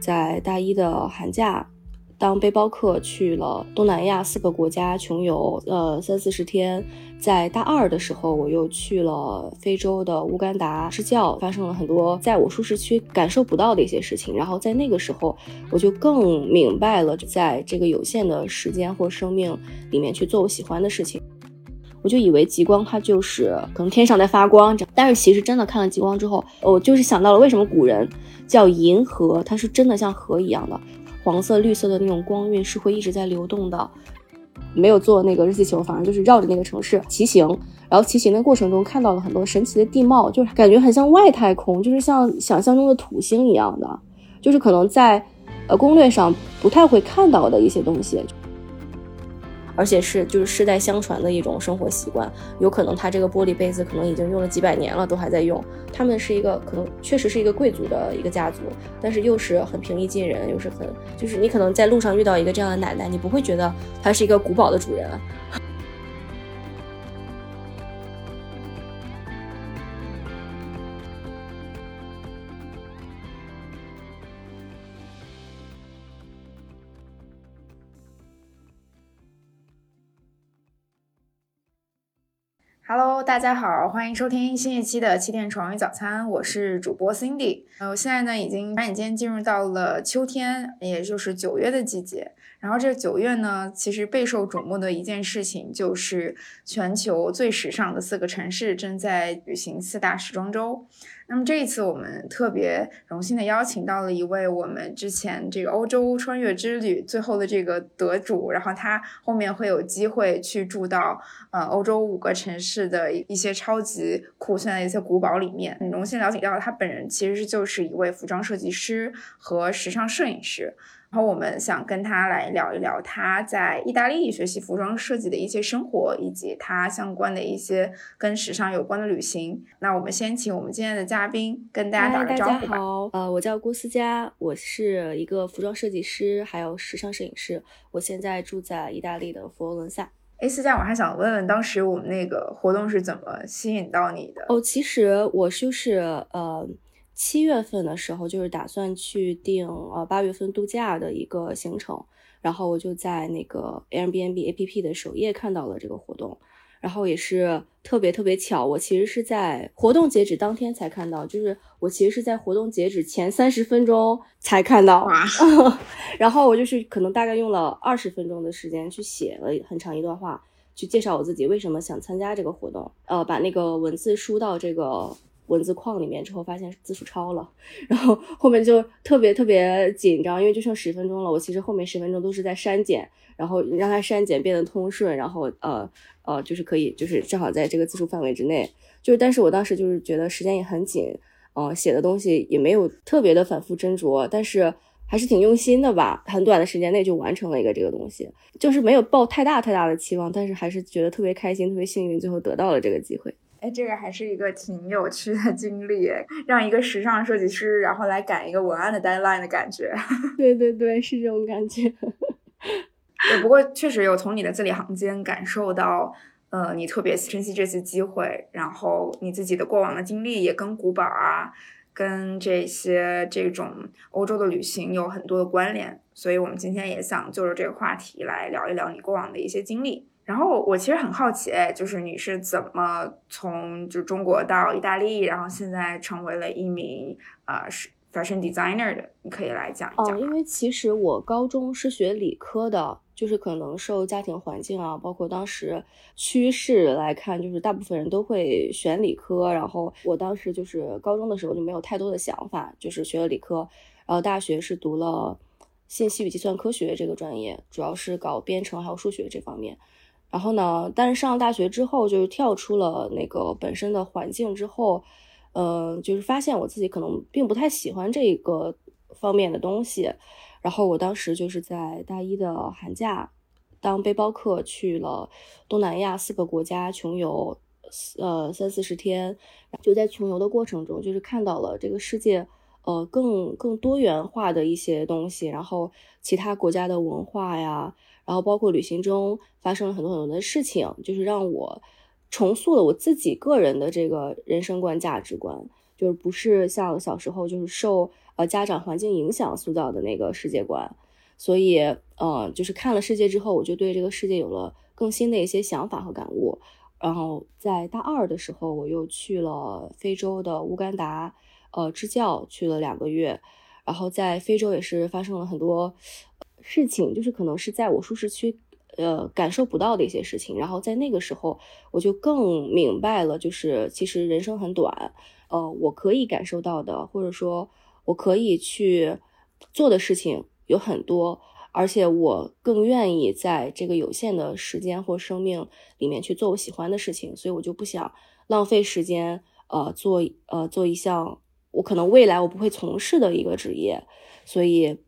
在大一的寒假。当背包客去了东南亚四个国家穷游，呃三四十天，在大二的时候，我又去了非洲的乌干达支教，发生了很多在我舒适区感受不到的一些事情。然后在那个时候，我就更明白了，在这个有限的时间或生命里面去做我喜欢的事情。我就以为极光它就是可能天上在发光，但是其实真的看了极光之后，我就是想到了为什么古人叫银河，它是真的像河一样的。黄色、绿色的那种光晕是会一直在流动的。没有坐那个热气球，反而就是绕着那个城市骑行。然后骑行的过程中看到了很多神奇的地貌，就是感觉很像外太空，就是像想象中的土星一样的，就是可能在呃攻略上不太会看到的一些东西。而且是就是世代相传的一种生活习惯，有可能他这个玻璃杯子可能已经用了几百年了，都还在用。他们是一个可能确实是一个贵族的一个家族，但是又是很平易近人，又是很就是你可能在路上遇到一个这样的奶奶，你不会觉得她是一个古堡的主人。Hello，大家好，欢迎收听新一期的气垫床与早餐，我是主播 Cindy。呃，我现在呢已经转眼间进入到了秋天，也就是九月的季节。然后这九月呢，其实备受瞩目的一件事情就是全球最时尚的四个城市正在举行四大时装周。那么这一次，我们特别荣幸的邀请到了一位我们之前这个欧洲穿越之旅最后的这个得主，然后他后面会有机会去住到呃欧洲五个城市的一些超级酷炫的一些古堡里面。很荣幸了解到他本人其实就是一位服装设计师和时尚摄影师。然后我们想跟他来聊一聊他在意大利学习服装设计的一些生活，以及他相关的一些跟时尚有关的旅行。那我们先请我们今天的嘉宾跟大家打个招呼吧。大家好，呃，我叫郭思佳，我是一个服装设计师，还有时尚摄影师。我现在住在意大利的佛罗伦萨。哎，思佳，我还想问问，当时我们那个活动是怎么吸引到你的？哦，其实我就是呃。七月份的时候，就是打算去订呃八月份度假的一个行程，然后我就在那个 Airbnb APP 的首页看到了这个活动，然后也是特别特别巧，我其实是在活动截止当天才看到，就是我其实是在活动截止前三十分钟才看到，然后我就是可能大概用了二十分钟的时间去写了很长一段话，去介绍我自己为什么想参加这个活动，呃，把那个文字输到这个。文字框里面之后发现字数超了，然后后面就特别特别紧张，因为就剩十分钟了。我其实后面十分钟都是在删减，然后让它删减变得通顺，然后呃呃就是可以就是正好在这个字数范围之内。就是但是我当时就是觉得时间也很紧，呃写的东西也没有特别的反复斟酌，但是还是挺用心的吧。很短的时间内就完成了一个这个东西，就是没有抱太大太大的期望，但是还是觉得特别开心，特别幸运，最后得到了这个机会。哎，这个还是一个挺有趣的经历，让一个时尚设计师然后来赶一个文案的 deadline 的感觉。对对对，是这种感觉。对，不过确实有从你的字里行间感受到，呃，你特别珍惜这次机会，然后你自己的过往的经历也跟古堡啊，跟这些这种欧洲的旅行有很多的关联，所以我们今天也想就着这个话题来聊一聊你过往的一些经历。然后我其实很好奇，哎，就是你是怎么从就中国到意大利，然后现在成为了一名呃是 fashion designer 的？你可以来讲一讲。因为其实我高中是学理科的，就是可能受家庭环境啊，包括当时趋势来看，就是大部分人都会选理科。然后我当时就是高中的时候就没有太多的想法，就是学了理科。然后大学是读了信息与计算科学这个专业，主要是搞编程还有数学这方面。然后呢？但是上了大学之后，就是跳出了那个本身的环境之后，呃，就是发现我自己可能并不太喜欢这个方面的东西。然后我当时就是在大一的寒假当背包客去了东南亚四个国家穷游，呃，三四十天。就在穷游的过程中，就是看到了这个世界，呃，更更多元化的一些东西，然后其他国家的文化呀。然后包括旅行中发生了很多很多的事情，就是让我重塑了我自己个人的这个人生观、价值观，就是不是像小时候就是受呃家长环境影响塑造的那个世界观。所以，呃，就是看了世界之后，我就对这个世界有了更新的一些想法和感悟。然后在大二的时候，我又去了非洲的乌干达，呃，支教去了两个月。然后在非洲也是发生了很多事情，就是可能是在我舒适区，呃，感受不到的一些事情。然后在那个时候，我就更明白了，就是其实人生很短，呃，我可以感受到的，或者说我可以去做的事情。有很多，而且我更愿意在这个有限的时间或生命里面去做我喜欢的事情，所以我就不想浪费时间，呃，做呃做一项我可能未来我不会从事的一个职业，所以，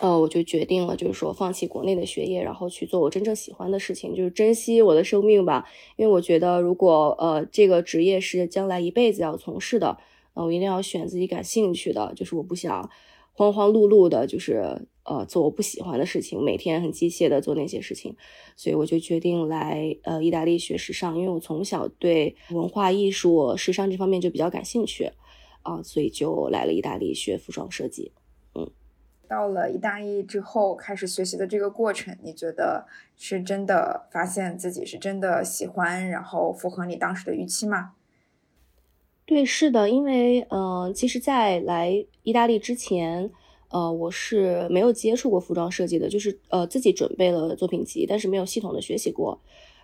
呃，我就决定了，就是说放弃国内的学业，然后去做我真正喜欢的事情，就是珍惜我的生命吧。因为我觉得，如果呃这个职业是将来一辈子要从事的，呃我一定要选自己感兴趣的，就是我不想。慌慌碌碌的，就是呃做我不喜欢的事情，每天很机械的做那些事情，所以我就决定来呃意大利学时尚，因为我从小对文化艺术、时尚这方面就比较感兴趣啊，所以就来了意大利学服装设计。到了意大利之后开始学习的这个过程，你觉得是真的发现自己是真的喜欢，然后符合你当时的预期吗？对，是的，因为，嗯，其实，在来意大利之前，呃，我是没有接触过服装设计的，就是呃自己准备了作品集，但是没有系统的学习过。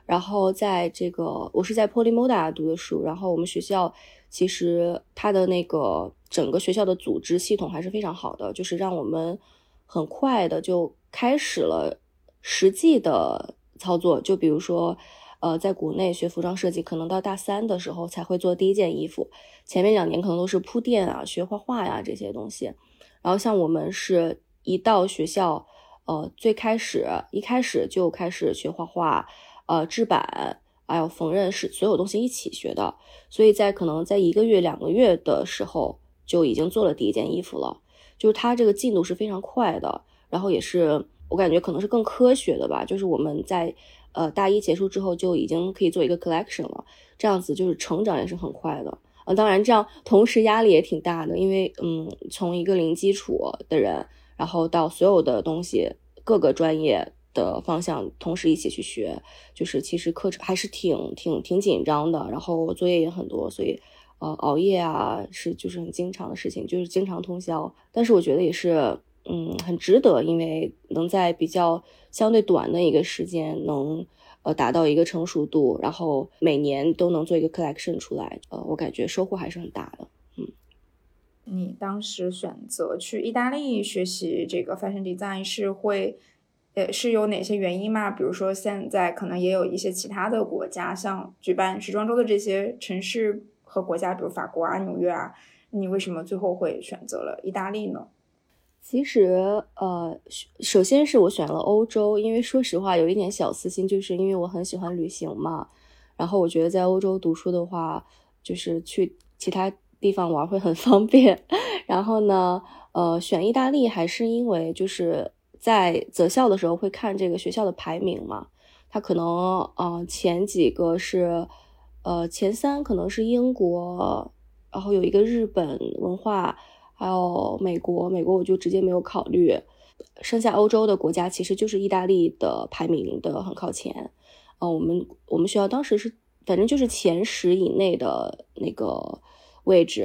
然后在这个，我是在 Polimoda 读的书，然后我们学校其实它的那个整个学校的组织系统还是非常好的，就是让我们很快的就开始了实际的操作，就比如说。呃，在国内学服装设计，可能到大三的时候才会做第一件衣服，前面两年可能都是铺垫啊、学画画呀这些东西。然后像我们是一到学校，呃，最开始一开始就开始学画画，呃，制版还有缝纫是所有东西一起学的，所以在可能在一个月、两个月的时候就已经做了第一件衣服了，就是它这个进度是非常快的，然后也是我感觉可能是更科学的吧，就是我们在。呃，大一结束之后就已经可以做一个 collection 了，这样子就是成长也是很快的啊。当然，这样同时压力也挺大的，因为嗯，从一个零基础的人，然后到所有的东西各个专业的方向同时一起去学，就是其实课程还是挺挺挺紧张的，然后作业也很多，所以呃熬夜啊是就是很经常的事情，就是经常通宵。但是我觉得也是。嗯，很值得，因为能在比较相对短的一个时间，能呃达到一个成熟度，然后每年都能做一个 collection 出来，呃，我感觉收获还是很大的。嗯，你当时选择去意大利学习这个 fashion design 是会，呃，是有哪些原因吗？比如说现在可能也有一些其他的国家，像举办时装周的这些城市和国家，比如法国啊、纽约啊，你为什么最后会选择了意大利呢？其实，呃，首先是我选了欧洲，因为说实话有一点小私心，就是因为我很喜欢旅行嘛。然后我觉得在欧洲读书的话，就是去其他地方玩会很方便。然后呢，呃，选意大利还是因为就是在择校的时候会看这个学校的排名嘛，它可能呃前几个是，呃前三可能是英国，然后有一个日本文化。还有美国，美国我就直接没有考虑，剩下欧洲的国家其实就是意大利的排名的很靠前，呃，我们我们学校当时是反正就是前十以内的那个位置，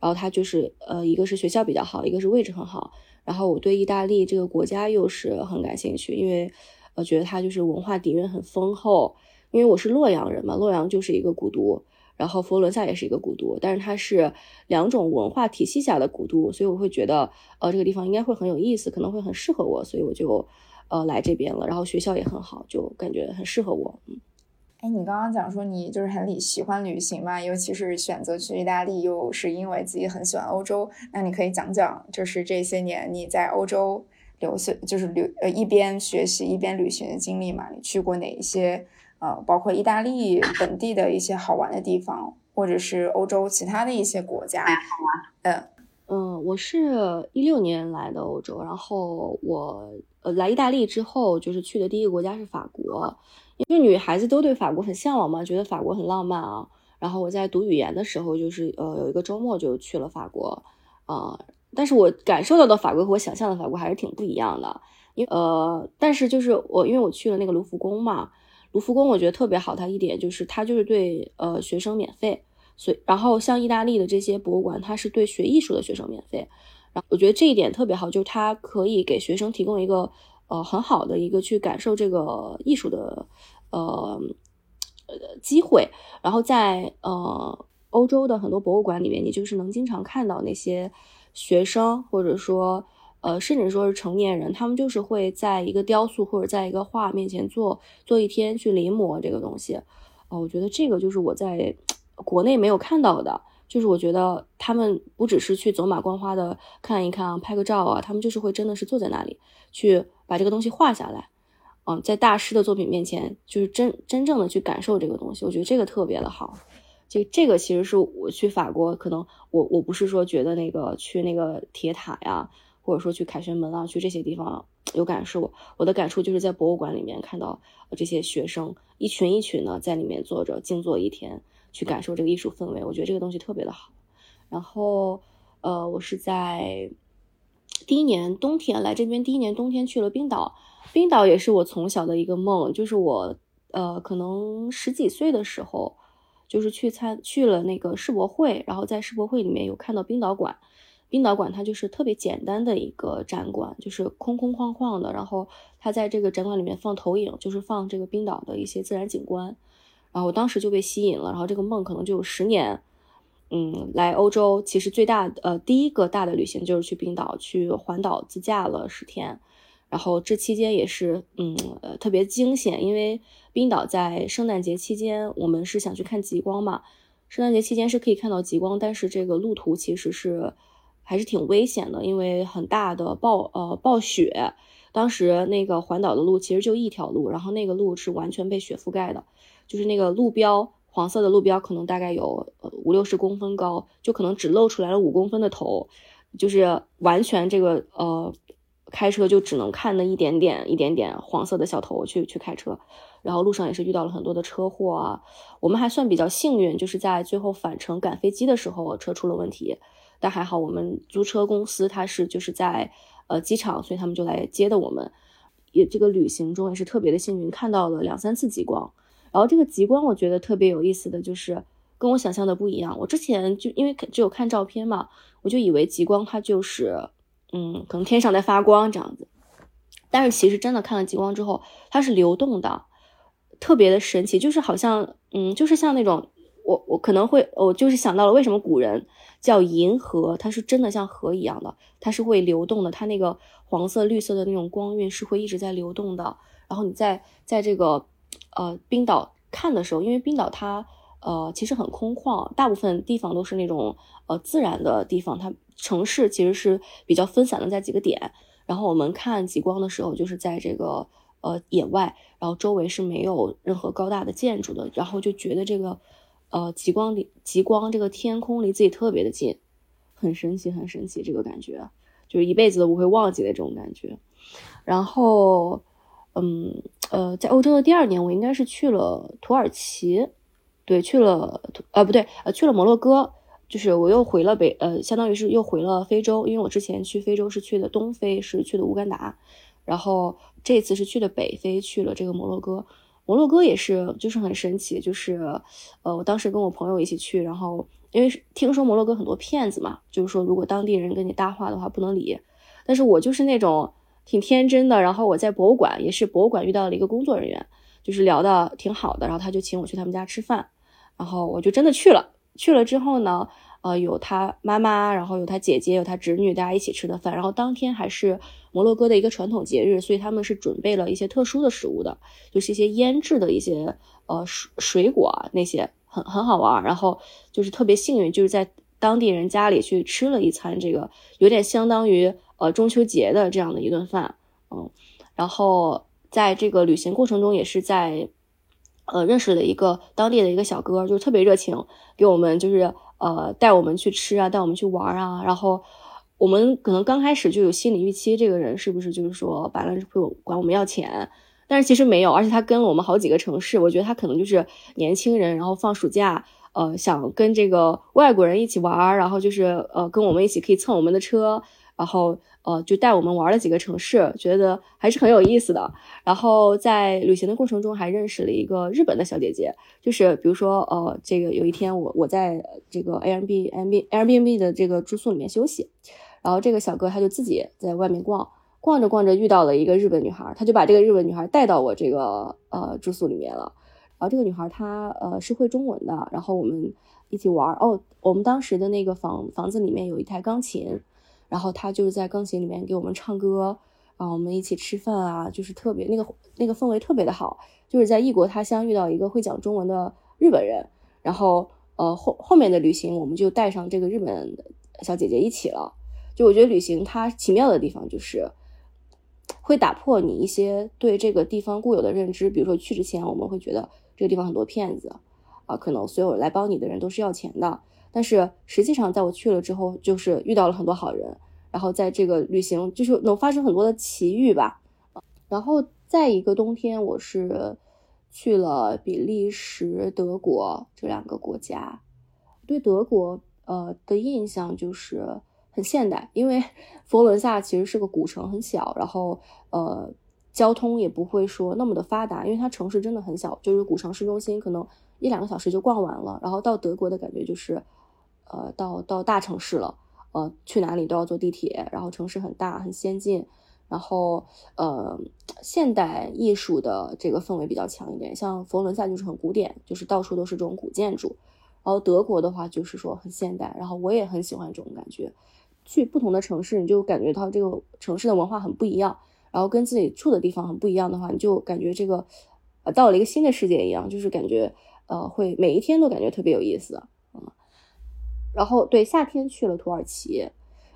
然后它就是呃一个是学校比较好，一个是位置很好，然后我对意大利这个国家又是很感兴趣，因为呃觉得它就是文化底蕴很丰厚，因为我是洛阳人嘛，洛阳就是一个古都。然后佛罗伦萨也是一个古都，但是它是两种文化体系下的古都，所以我会觉得，呃，这个地方应该会很有意思，可能会很适合我，所以我就，呃，来这边了。然后学校也很好，就感觉很适合我。嗯，哎，你刚刚讲说你就是很喜欢旅行嘛，尤其是选择去意大利，又是因为自己很喜欢欧洲，那你可以讲讲，就是这些年你在欧洲留学，就是留呃一边学习一边旅行的经历嘛？你去过哪一些？呃，包括意大利本地的一些好玩的地方，或者是欧洲其他的一些国家。嗯嗯，我是一六年来的欧洲，然后我呃来意大利之后，就是去的第一个国家是法国，因为女孩子都对法国很向往嘛，觉得法国很浪漫啊。然后我在读语言的时候，就是呃有一个周末就去了法国，啊，但是我感受到的法国和我想象的法国还是挺不一样的。因呃，但是就是我因为我去了那个卢浮宫嘛，卢浮宫我觉得特别好，它一点就是它就是对呃学生免费，所以然后像意大利的这些博物馆，它是对学艺术的学生免费。然后我觉得这一点特别好，就是它可以给学生提供一个呃很好的一个去感受这个艺术的呃呃机会。然后在呃欧洲的很多博物馆里面，你就是能经常看到那些学生，或者说呃甚至说是成年人，他们就是会在一个雕塑或者在一个画面前做做一天去临摹这个东西。哦，我觉得这个就是我在国内没有看到的。就是我觉得他们不只是去走马观花的看一看啊、拍个照啊，他们就是会真的是坐在那里去把这个东西画下来，嗯，在大师的作品面前，就是真真正的去感受这个东西。我觉得这个特别的好。这这个其实是我去法国，可能我我不是说觉得那个去那个铁塔呀，或者说去凯旋门啊，去这些地方有感受。我的感触就是在博物馆里面看到这些学生一群一群的在里面坐着静坐一天。去感受这个艺术氛围，我觉得这个东西特别的好。然后，呃，我是在第一年冬天来这边，第一年冬天去了冰岛。冰岛也是我从小的一个梦，就是我呃可能十几岁的时候，就是去参去了那个世博会，然后在世博会里面有看到冰岛馆。冰岛馆它就是特别简单的一个展馆，就是空空旷旷的，然后它在这个展馆里面放投影，就是放这个冰岛的一些自然景观。然后我当时就被吸引了，然后这个梦可能就有十年。嗯，来欧洲其实最大呃第一个大的旅行就是去冰岛去环岛自驾了十天，然后这期间也是嗯呃特别惊险，因为冰岛在圣诞节期间我们是想去看极光嘛，圣诞节期间是可以看到极光，但是这个路途其实是还是挺危险的，因为很大的暴呃暴雪，当时那个环岛的路其实就一条路，然后那个路是完全被雪覆盖的。就是那个路标，黄色的路标可能大概有呃五六十公分高，就可能只露出来了五公分的头，就是完全这个呃开车就只能看那一点点一点点黄色的小头去去开车，然后路上也是遇到了很多的车祸啊。我们还算比较幸运，就是在最后返程赶飞机的时候车出了问题，但还好我们租车公司它是就是在呃机场，所以他们就来接的我们，也这个旅行中也是特别的幸运，看到了两三次极光。然后这个极光，我觉得特别有意思的就是跟我想象的不一样。我之前就因为只有看照片嘛，我就以为极光它就是，嗯，可能天上在发光这样子。但是其实真的看了极光之后，它是流动的，特别的神奇，就是好像，嗯，就是像那种，我我可能会，我就是想到了为什么古人叫银河，它是真的像河一样的，它是会流动的，它那个黄色、绿色的那种光晕是会一直在流动的。然后你在在这个。呃，冰岛看的时候，因为冰岛它呃其实很空旷，大部分地方都是那种呃自然的地方，它城市其实是比较分散的在几个点。然后我们看极光的时候，就是在这个呃野外，然后周围是没有任何高大的建筑的，然后就觉得这个呃极光离极光这个天空离自己特别的近，很神奇，很神奇，这个感觉就是一辈子都不会忘记的这种感觉。然后嗯。呃，在欧洲的第二年，我应该是去了土耳其，对，去了，呃，不对，呃，去了摩洛哥，就是我又回了北，呃，相当于是又回了非洲，因为我之前去非洲是去的东非，是去的乌干达，然后这次是去的北非，去了这个摩洛哥。摩洛哥也是，就是很神奇，就是，呃，我当时跟我朋友一起去，然后因为听说摩洛哥很多骗子嘛，就是说如果当地人跟你搭话的话不能理，但是我就是那种。挺天真的，然后我在博物馆，也是博物馆遇到了一个工作人员，就是聊的挺好的，然后他就请我去他们家吃饭，然后我就真的去了。去了之后呢，呃，有他妈妈，然后有他姐姐，有他侄女，大家一起吃的饭。然后当天还是摩洛哥的一个传统节日，所以他们是准备了一些特殊的食物的，就是一些腌制的一些呃水水果啊那些，很很好玩。然后就是特别幸运，就是在当地人家里去吃了一餐，这个有点相当于。呃，中秋节的这样的一顿饭，嗯，然后在这个旅行过程中，也是在呃认识了一个当地的一个小哥，就特别热情，给我们就是呃带我们去吃啊，带我们去玩啊。然后我们可能刚开始就有心理预期，这个人是不是就是说完了会管我们要钱？但是其实没有，而且他跟了我们好几个城市，我觉得他可能就是年轻人，然后放暑假呃想跟这个外国人一起玩，然后就是呃跟我们一起可以蹭我们的车，然后呃就带我们玩了几个城市，觉得还是很有意思的。然后在旅行的过程中还认识了一个日本的小姐姐，就是比如说呃这个有一天我我在这个 Airbnb Airbnb 的这个住宿里面休息，然后这个小哥他就自己在外面逛。逛着逛着遇到了一个日本女孩，他就把这个日本女孩带到我这个呃住宿里面了。然后这个女孩她呃是会中文的，然后我们一起玩哦。我们当时的那个房房子里面有一台钢琴，然后他就是在钢琴里面给我们唱歌，然后我们一起吃饭啊，就是特别那个那个氛围特别的好，就是在异国他乡遇到一个会讲中文的日本人。然后呃后后面的旅行我们就带上这个日本小姐姐一起了。就我觉得旅行它奇妙的地方就是。会打破你一些对这个地方固有的认知，比如说去之前我们会觉得这个地方很多骗子，啊，可能所有来帮你的人都是要钱的。但是实际上，在我去了之后，就是遇到了很多好人，然后在这个旅行就是能发生很多的奇遇吧。然后再一个冬天，我是去了比利时、德国这两个国家，对德国呃的印象就是。很现代，因为 佛罗伦萨其实是个古城，很小，然后呃，交通也不会说那么的发达，因为它城市真的很小，就是古城市中心可能一两个小时就逛完了。然后到德国的感觉就是，呃，到到大城市了，呃，去哪里都要坐地铁，然后城市很大很先进，然后呃，现代艺术的这个氛围比较强一点，像佛罗伦萨就是很古典，就是到处都是这种古建筑，然后德国的话就是说很现代，然后我也很喜欢这种感觉。去不同的城市，你就感觉到这个城市的文化很不一样，然后跟自己住的地方很不一样的话，你就感觉这个，呃，到了一个新的世界一样，就是感觉，呃，会每一天都感觉特别有意思，然后对夏天去了土耳其，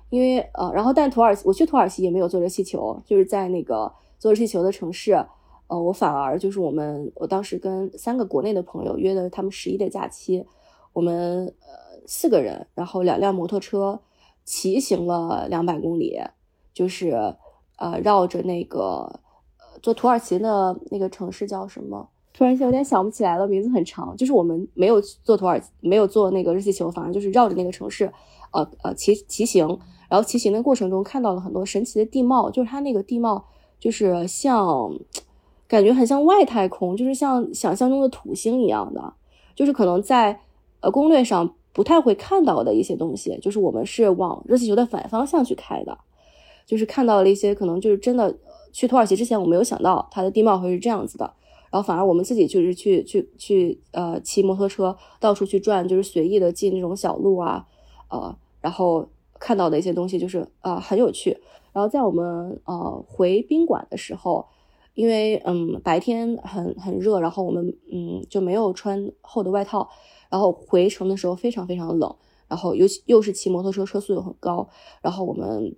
因为呃，然后但土耳其我去土耳其也没有坐热气球，就是在那个坐热气球的城市，呃，我反而就是我们我当时跟三个国内的朋友约的他们十一的假期，我们呃四个人，然后两辆摩托车。骑行了两百公里，就是呃绕着那个呃坐土耳其的那个城市叫什么？突然间有点想不起来了，名字很长。就是我们没有坐土耳其，没有坐那个热气球，反正就是绕着那个城市，呃呃骑骑行。然后骑行的过程中看到了很多神奇的地貌，就是它那个地貌就是像感觉很像外太空，就是像想象中的土星一样的，就是可能在呃攻略上。不太会看到的一些东西，就是我们是往热气球的反方向去开的，就是看到了一些可能就是真的去土耳其之前我没有想到它的地貌会是这样子的，然后反而我们自己就是去去去呃骑摩托车到处去转，就是随意的进那种小路啊，呃，然后看到的一些东西就是啊很有趣。然后在我们呃回宾馆的时候，因为嗯白天很很热，然后我们嗯就没有穿厚的外套。然后回程的时候非常非常冷，然后尤其又是骑摩托车，车速又很高，然后我们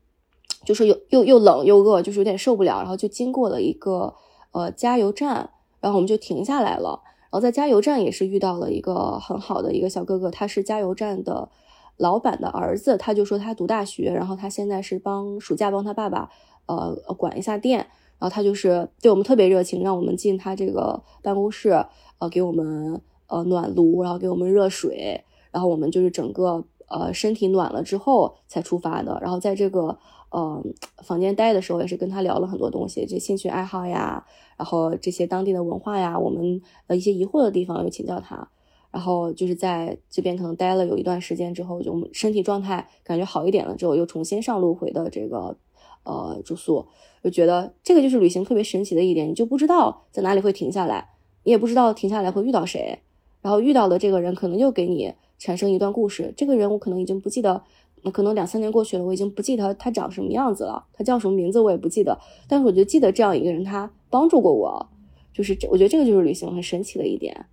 就是又又又冷又饿，就是有点受不了，然后就经过了一个呃加油站，然后我们就停下来了。然后在加油站也是遇到了一个很好的一个小哥哥，他是加油站的老板的儿子，他就说他读大学，然后他现在是帮暑假帮他爸爸呃管一下店，然后他就是对我们特别热情，让我们进他这个办公室，呃给我们。呃，暖炉，然后给我们热水，然后我们就是整个呃身体暖了之后才出发的。然后在这个呃房间待的时候，也是跟他聊了很多东西，这兴趣爱好呀，然后这些当地的文化呀，我们呃一些疑惑的地方又请教他。然后就是在这边可能待了有一段时间之后，就我们身体状态感觉好一点了之后，又重新上路回的这个呃住宿，就觉得这个就是旅行特别神奇的一点，你就不知道在哪里会停下来，你也不知道停下来会遇到谁。然后遇到的这个人可能又给你产生一段故事，这个人我可能已经不记得，那可能两三年过去了，我已经不记得他长什么样子了，他叫什么名字我也不记得，但是我就记得这样一个人，他帮助过我，就是，我觉得这个就是旅行很神奇的一点。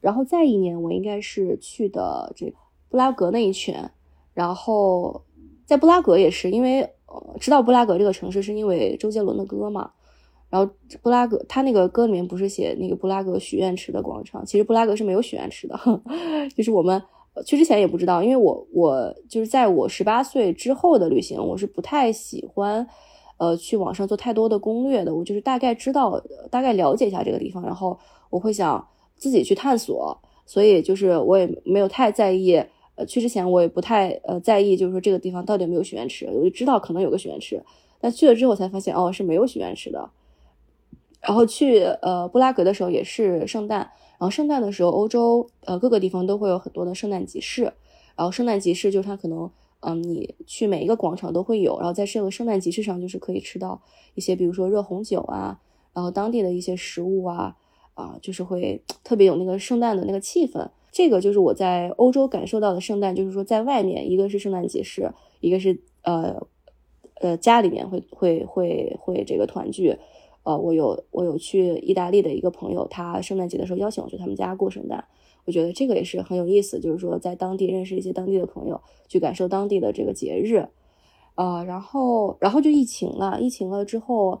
然后再一年，我应该是去的这布拉格那一圈，然后在布拉格也是因为知道布拉格这个城市是因为周杰伦的歌嘛。然后布拉格，他那个歌里面不是写那个布拉格许愿池的广场？其实布拉格是没有许愿池的，就是我们去之前也不知道，因为我我就是在我十八岁之后的旅行，我是不太喜欢，呃，去网上做太多的攻略的。我就是大概知道，大概了解一下这个地方，然后我会想自己去探索，所以就是我也没有太在意。呃，去之前我也不太呃在意，就是说这个地方到底有没有许愿池，我就知道可能有个许愿池，但去了之后才发现哦是没有许愿池的。然后去呃布拉格的时候也是圣诞，然后圣诞的时候欧洲呃各个地方都会有很多的圣诞集市，然后圣诞集市就是它可能嗯你去每一个广场都会有，然后在这个圣诞集市上就是可以吃到一些比如说热红酒啊，然后当地的一些食物啊啊就是会特别有那个圣诞的那个气氛。这个就是我在欧洲感受到的圣诞，就是说在外面，一个是圣诞集市，一个是呃呃家里面会会会会这个团聚。呃，我有我有去意大利的一个朋友，他圣诞节的时候邀请我去他们家过圣诞，我觉得这个也是很有意思，就是说在当地认识一些当地的朋友，去感受当地的这个节日。呃，然后然后就疫情了，疫情了之后，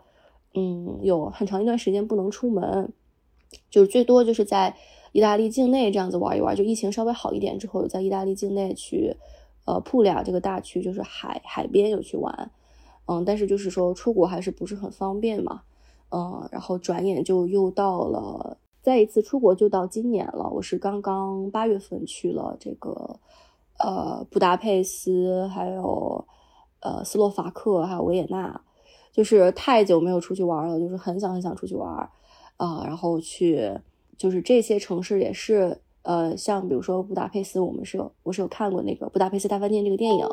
嗯，有很长一段时间不能出门，就是最多就是在。意大利境内这样子玩一玩，就疫情稍微好一点之后，在意大利境内去，呃，普利亚这个大区就是海海边有去玩，嗯，但是就是说出国还是不是很方便嘛，嗯，然后转眼就又到了，再一次出国就到今年了。我是刚刚八月份去了这个，呃，布达佩斯，还有呃斯洛伐克，还有维也纳，就是太久没有出去玩了，就是很想很想出去玩，啊，然后去。就是这些城市也是，呃，像比如说布达佩斯，我们是有我是有看过那个《布达佩斯大饭店》这个电影，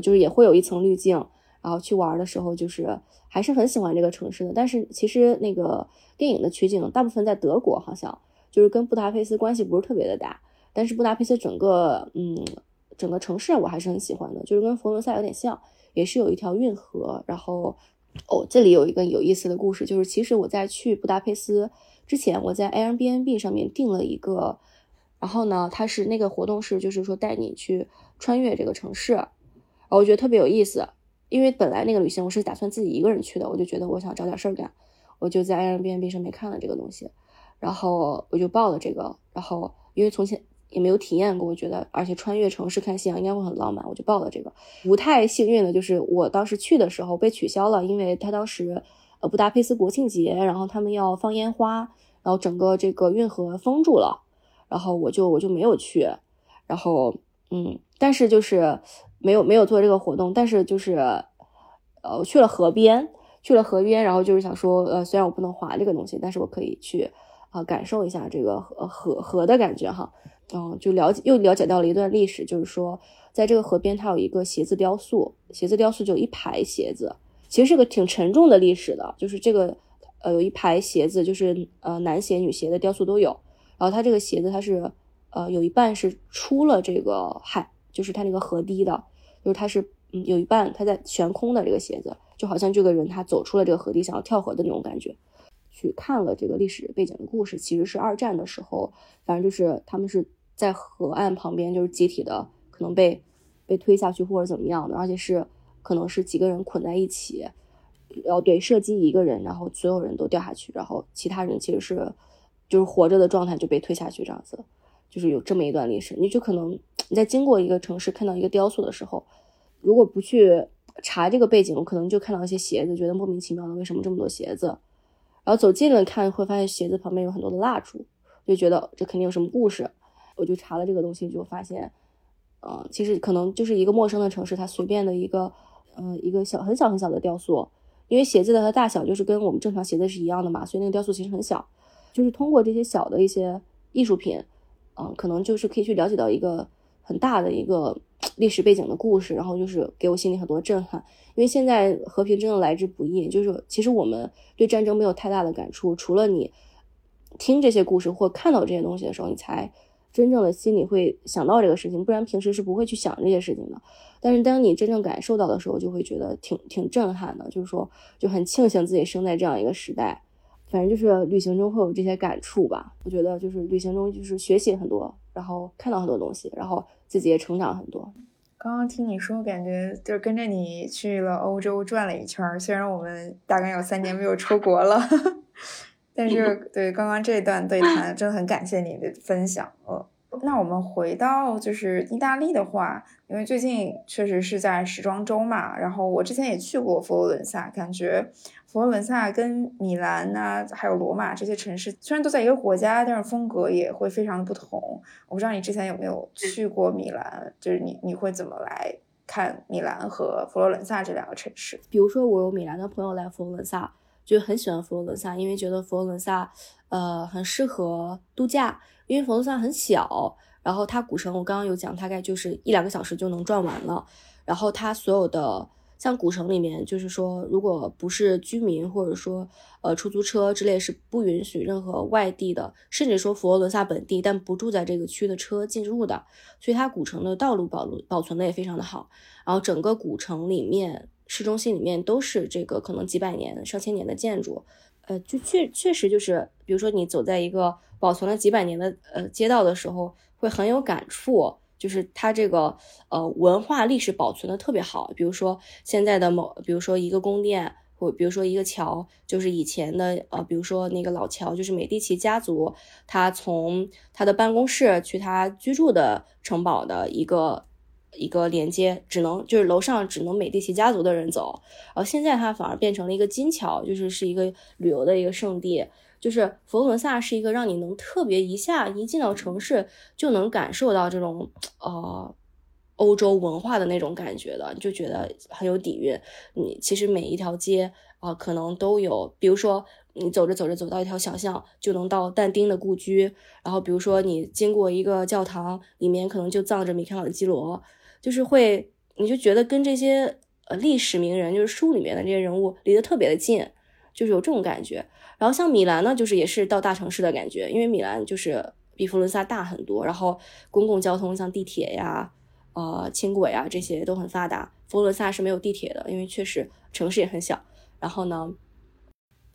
就是也会有一层滤镜，然后去玩的时候就是还是很喜欢这个城市的。但是其实那个电影的取景大部分在德国，好像就是跟布达佩斯关系不是特别的大。但是布达佩斯整个，嗯，整个城市我还是很喜欢的，就是跟佛罗伦萨有点像，也是有一条运河。然后，哦，这里有一个有意思的故事，就是其实我在去布达佩斯。之前我在 Airbnb 上面订了一个，然后呢，它是那个活动是就是说带你去穿越这个城市，我觉得特别有意思。因为本来那个旅行我是打算自己一个人去的，我就觉得我想找点事儿干，我就在 Airbnb 上面看了这个东西，然后我就报了这个。然后因为从前也没有体验过，我觉得而且穿越城市看夕阳应该会很浪漫，我就报了这个。不太幸运的就是我当时去的时候被取消了，因为他当时。呃，布达佩斯国庆节，然后他们要放烟花，然后整个这个运河封住了，然后我就我就没有去，然后嗯，但是就是没有没有做这个活动，但是就是呃，我去了河边，去了河边，然后就是想说，呃，虽然我不能滑这个东西，但是我可以去啊，感受一下这个河河河的感觉哈，嗯，就了解又了解到了一段历史，就是说在这个河边，它有一个鞋子雕塑，鞋子雕塑就一排鞋子。其实是个挺沉重的历史的，就是这个，呃，有一排鞋子，就是呃男鞋、女鞋的雕塑都有。然后它这个鞋子，它是呃有一半是出了这个海，就是它那个河堤的，就是它是嗯有一半它在悬空的这个鞋子，就好像这个人他走出了这个河堤，想要跳河的那种感觉。去看了这个历史背景的故事，其实是二战的时候，反正就是他们是在河岸旁边，就是集体的可能被被推下去或者怎么样的，而且是。可能是几个人捆在一起，然后对射击一个人，然后所有人都掉下去，然后其他人其实是就是活着的状态就被推下去这样子，就是有这么一段历史。你就可能你在经过一个城市看到一个雕塑的时候，如果不去查这个背景，我可能就看到一些鞋子，觉得莫名其妙的为什么这么多鞋子，然后走近了看会发现鞋子旁边有很多的蜡烛，就觉得这肯定有什么故事。我就查了这个东西，就发现，嗯，其实可能就是一个陌生的城市，它随便的一个。嗯，一个小很小很小的雕塑，因为鞋子的它大小就是跟我们正常鞋子是一样的嘛，所以那个雕塑其实很小。就是通过这些小的一些艺术品，嗯，可能就是可以去了解到一个很大的一个历史背景的故事，然后就是给我心里很多震撼。因为现在和平真的来之不易，就是其实我们对战争没有太大的感触，除了你听这些故事或看到这些东西的时候，你才。真正的心里会想到这个事情，不然平时是不会去想这些事情的。但是当你真正感受到的时候，就会觉得挺挺震撼的。就是说，就很庆幸自己生在这样一个时代。反正就是旅行中会有这些感触吧。我觉得就是旅行中就是学习很多，然后看到很多东西，然后自己也成长很多。刚刚听你说，感觉就是跟着你去了欧洲转了一圈。虽然我们大概有三年没有出国了。但是，对刚刚这段对谈，真的很感谢你的分享。呃，那我们回到就是意大利的话，因为最近确实是在时装周嘛，然后我之前也去过佛罗伦萨，感觉佛罗伦萨跟米兰呐，还有罗马这些城市虽然都在一个国家，但是风格也会非常的不同。我不知道你之前有没有去过米兰，就是你你会怎么来看米兰和佛罗伦萨这两个城市？比如说我有米兰的朋友来佛罗伦萨，就很喜欢佛罗伦萨，因为觉得佛罗伦萨呃很适合度假。因为佛罗伦萨很小，然后它古城我刚刚有讲，大概就是一两个小时就能转完了。然后它所有的像古城里面，就是说，如果不是居民或者说呃出租车之类，是不允许任何外地的，甚至说佛罗伦萨本地但不住在这个区的车进入的。所以它古城的道路保保存的也非常的好。然后整个古城里面，市中心里面都是这个可能几百年、上千年的建筑。呃，就确确实就是，比如说你走在一个保存了几百年的呃街道的时候，会很有感触，就是它这个呃文化历史保存的特别好。比如说现在的某，比如说一个宫殿，或比如说一个桥，就是以前的呃，比如说那个老桥，就是美第奇家族他从他的办公室去他居住的城堡的一个。一个连接只能就是楼上只能美第奇家族的人走，然后现在它反而变成了一个金桥，就是是一个旅游的一个圣地。就是佛罗伦萨是一个让你能特别一下一进到城市就能感受到这种呃欧洲文化的那种感觉的，你就觉得很有底蕴。你其实每一条街啊，可能都有，比如说你走着走着走到一条小巷，就能到但丁的故居，然后比如说你经过一个教堂，里面可能就葬着米开朗基罗。就是会，你就觉得跟这些呃历史名人，就是书里面的这些人物离得特别的近，就是有这种感觉。然后像米兰呢，就是也是到大城市的感觉，因为米兰就是比佛罗伦萨大很多，然后公共交通像地铁呀、呃轻轨啊这些都很发达。佛罗伦萨是没有地铁的，因为确实城市也很小。然后呢，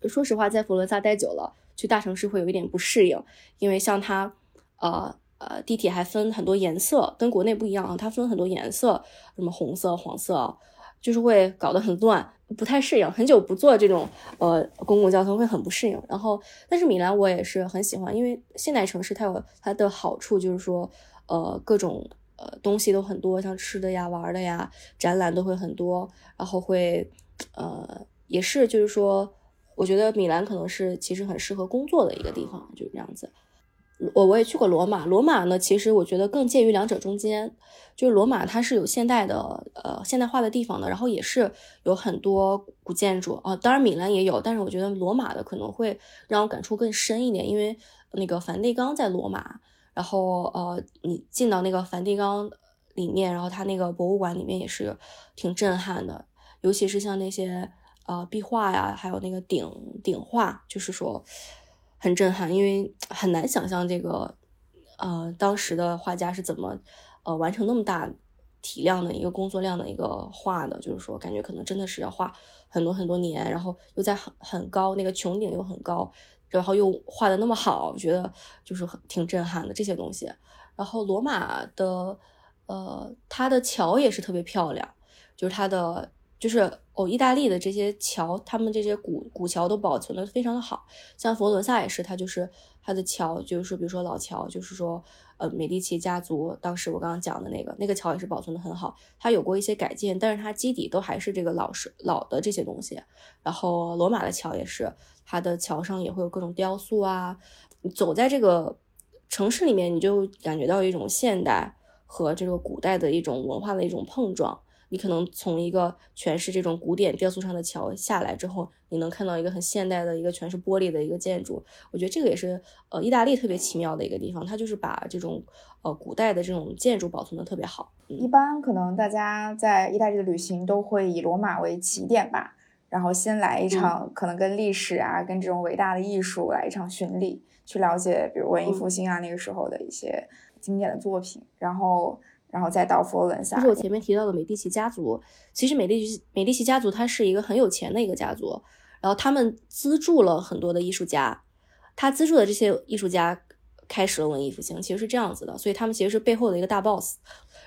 说实话，在佛罗伦萨待久了，去大城市会有一点不适应，因为像它，呃。呃，地铁还分很多颜色，跟国内不一样啊，它分很多颜色，什么红色、黄色，就是会搞得很乱，不太适应。很久不坐这种呃公共交通会很不适应。然后，但是米兰我也是很喜欢，因为现代城市它有它的好处，就是说呃各种呃东西都很多，像吃的呀、玩的呀，展览都会很多，然后会呃也是就是说，我觉得米兰可能是其实很适合工作的一个地方，就是这样子。我我也去过罗马，罗马呢，其实我觉得更介于两者中间，就是罗马它是有现代的呃现代化的地方的，然后也是有很多古建筑啊，当然米兰也有，但是我觉得罗马的可能会让我感触更深一点，因为那个梵蒂冈在罗马，然后呃你进到那个梵蒂冈里面，然后它那个博物馆里面也是挺震撼的，尤其是像那些呃壁画呀，还有那个顶顶画，就是说。很震撼，因为很难想象这个，呃，当时的画家是怎么，呃，完成那么大体量的一个工作量的一个画的。就是说，感觉可能真的是要画很多很多年，然后又在很很高那个穹顶又很高，然后又画的那么好，我觉得就是很挺震撼的这些东西。然后罗马的，呃，它的桥也是特别漂亮，就是它的。就是哦，意大利的这些桥，他们这些古古桥都保存的非常的好，像佛罗伦萨也是，它就是它的桥，就是，比如说老桥，就是说，呃，美第奇家族当时我刚刚讲的那个那个桥也是保存的很好，它有过一些改建，但是它基底都还是这个老式老的这些东西。然后罗马的桥也是，它的桥上也会有各种雕塑啊，走在这个城市里面，你就感觉到一种现代和这个古代的一种文化的一种碰撞。你可能从一个全是这种古典雕塑上的桥下来之后，你能看到一个很现代的一个全是玻璃的一个建筑。我觉得这个也是呃意大利特别奇妙的一个地方，它就是把这种呃古代的这种建筑保存的特别好。一般可能大家在意大利的旅行都会以罗马为起点吧，然后先来一场可能跟历史啊、跟这种伟大的艺术来一场巡礼，去了解比如文艺复兴啊那个时候的一些经典的作品，然后。然后再到佛罗伦萨，就是我前面提到的美第奇家族。其实美第奇美第奇家族它是一个很有钱的一个家族，然后他们资助了很多的艺术家，他资助的这些艺术家开始了文艺复兴，其实是这样子的。所以他们其实是背后的一个大 boss。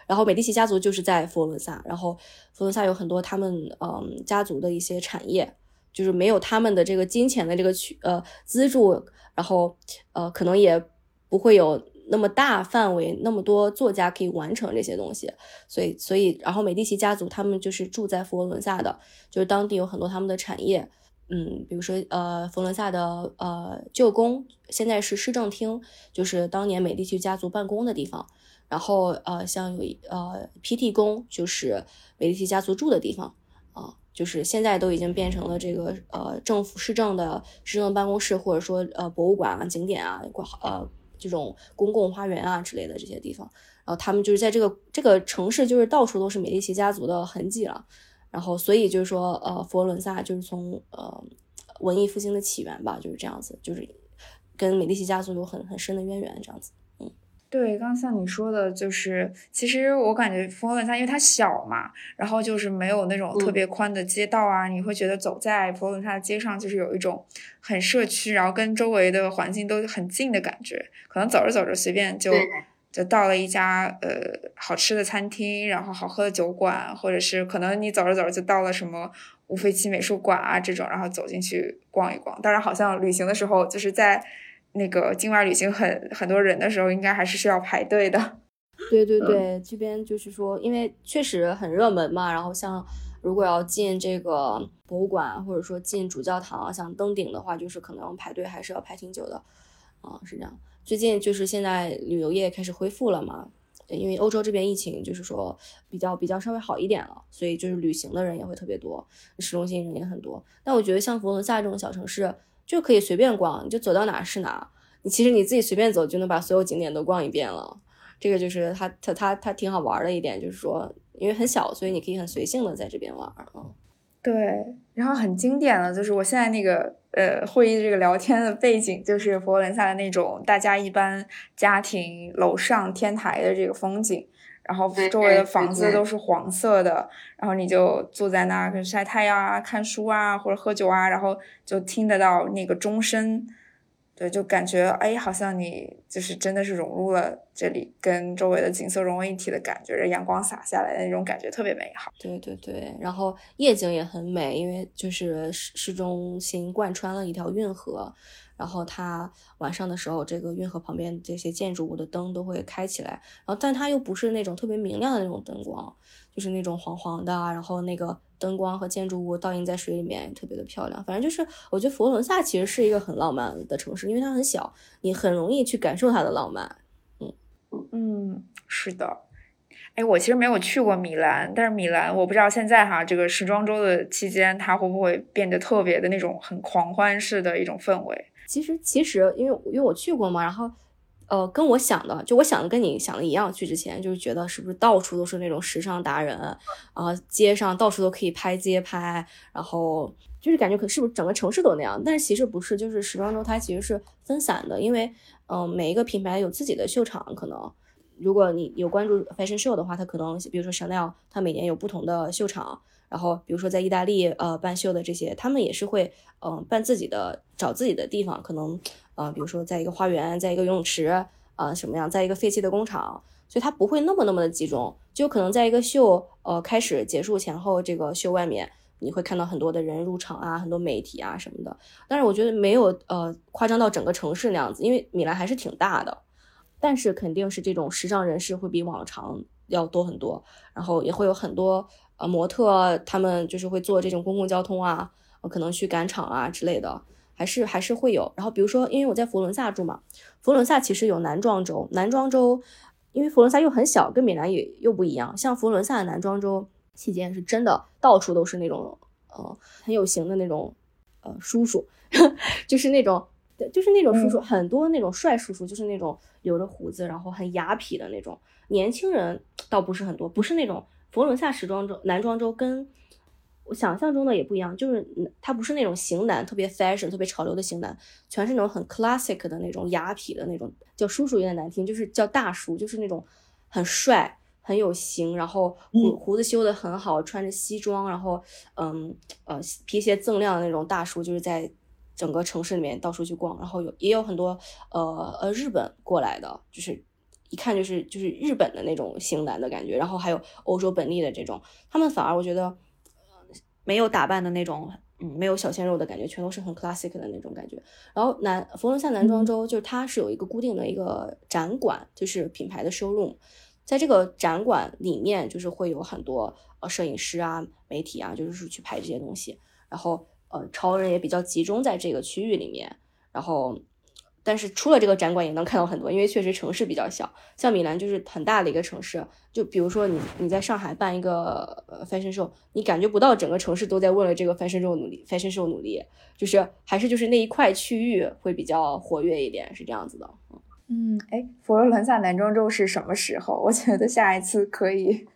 然后美第奇家族就是在佛罗伦萨，然后佛罗伦萨有很多他们嗯家族的一些产业，就是没有他们的这个金钱的这个去呃资助，然后呃可能也不会有。那么大范围，那么多作家可以完成这些东西，所以所以然后美第奇家族他们就是住在佛罗伦萨的，就是当地有很多他们的产业，嗯，比如说呃佛罗伦萨的呃旧宫，现在是市政厅，就是当年美第奇家族办公的地方，然后呃像有一呃 PT 宫，就是美第奇家族住的地方。啊，就是现在都已经变成了这个呃政府市政的市政办公室，或者说呃博物馆啊景点啊呃。这种公共花园啊之类的这些地方，然后他们就是在这个这个城市，就是到处都是美第奇家族的痕迹了。然后所以就是说，呃，佛罗伦萨就是从呃文艺复兴的起源吧，就是这样子，就是跟美第奇家族有很很深的渊源，这样子。对，刚像你说的，就是其实我感觉佛罗伦萨，因为它小嘛，然后就是没有那种特别宽的街道啊，你会觉得走在佛罗伦萨的街上，就是有一种很社区，然后跟周围的环境都很近的感觉。可能走着走着，随便就就到了一家呃好吃的餐厅，然后好喝的酒馆，或者是可能你走着走着就到了什么乌菲齐美术馆啊这种，然后走进去逛一逛。当然，好像旅行的时候就是在。那个境外旅行很很多人的时候，应该还是需要排队的。对对对，这边就是说，因为确实很热门嘛。然后像如果要进这个博物馆，或者说进主教堂，想登顶的话，就是可能排队还是要排挺久的。啊，是这样。最近就是现在旅游业开始恢复了嘛，因为欧洲这边疫情就是说比较比较稍微好一点了，所以就是旅行的人也会特别多，市中心人也很多。但我觉得像佛罗伦萨这种小城市。就可以随便逛，你就走到哪是哪。你其实你自己随便走就能把所有景点都逛一遍了。这个就是它它它它挺好玩的一点，就是说因为很小，所以你可以很随性的在这边玩。嗯，对。然后很经典的就是我现在那个呃会议这个聊天的背景，就是佛罗伦萨的那种大家一般家庭楼上天台的这个风景。然后周围的房子都是黄色的，然后你就坐在那儿晒太阳啊、看书啊或者喝酒啊，然后就听得到那个钟声，对，就感觉哎，好像你就是真的是融入了这里，跟周围的景色融为一体的感觉，阳光洒下来的那种感觉特别美好。对对对，然后夜景也很美，因为就是市市中心贯穿了一条运河。然后它晚上的时候，这个运河旁边这些建筑物的灯都会开起来，然后但它又不是那种特别明亮的那种灯光，就是那种黄黄的，然后那个灯光和建筑物倒映在水里面，特别的漂亮。反正就是我觉得佛罗伦萨其实是一个很浪漫的城市，因为它很小，你很容易去感受它的浪漫。嗯嗯，是的。哎，我其实没有去过米兰，但是米兰我不知道现在哈这个时装周的期间，它会不会变得特别的那种很狂欢式的一种氛围。其实，其实，因为因为我去过嘛，然后，呃，跟我想的，就我想的跟你想的一样。去之前就是觉得是不是到处都是那种时尚达人，啊，街上到处都可以拍街拍，然后就是感觉可是不是整个城市都那样？但是其实不是，就是时装周它其实是分散的，因为，嗯，每一个品牌有自己的秀场，可能如果你有关注 fashion show 的话，它可能比如说 Chanel，它每年有不同的秀场。然后，比如说在意大利，呃，办秀的这些，他们也是会，嗯，办自己的，找自己的地方，可能，呃，比如说在一个花园，在一个游泳池，啊，什么样，在一个废弃的工厂，所以它不会那么那么的集中，就可能在一个秀，呃，开始结束前后，这个秀外面你会看到很多的人入场啊，很多媒体啊什么的。但是我觉得没有，呃，夸张到整个城市那样子，因为米兰还是挺大的，但是肯定是这种时尚人士会比往常要多很多，然后也会有很多。呃，模特他们就是会坐这种公共交通啊，可能去赶场啊之类的，还是还是会有。然后比如说，因为我在佛罗伦萨住嘛，佛罗伦萨其实有男装周，男装周，因为佛罗伦萨又很小，跟米兰也又不一样。像佛罗伦萨的男装周期间，是真的到处都是那种呃很有型的那种呃叔叔，就是那种就是那种叔叔，很多那种帅叔叔，就是那种留着胡子，然后很雅痞的那种。年轻人倒不是很多，不是那种。佛罗伦萨时装周、男装周跟我想象中的也不一样，就是它不是那种型男，特别 fashion、特别潮流的型男，全是那种很 classic 的那种雅痞的那种，叫叔叔有点难听，就是叫大叔，就是那种很帅、很有型，然后胡胡子修的很好，穿着西装，然后嗯呃皮鞋锃亮的那种大叔，就是在整个城市里面到处去逛，然后有也有很多呃呃日本过来的，就是。一看就是就是日本的那种型男的感觉，然后还有欧洲本地的这种，他们反而我觉得没有打扮的那种嗯，没有小鲜肉的感觉，全都是很 classic 的那种感觉。然后南佛罗伦萨男装周就是它是有一个固定的一个展馆，就是品牌的 showroom，在这个展馆里面就是会有很多呃摄影师啊、媒体啊，就是去拍这些东西。然后呃，潮人也比较集中在这个区域里面。然后。但是出了这个展馆也能看到很多，因为确实城市比较小，像米兰就是很大的一个城市。就比如说你你在上海办一个呃 fashion show，你感觉不到整个城市都在为了这个 fashion show 努力，fashion show 努力，就是还是就是那一块区域会比较活跃一点，是这样子的。嗯，哎，佛罗伦萨男装周是什么时候？我觉得下一次可以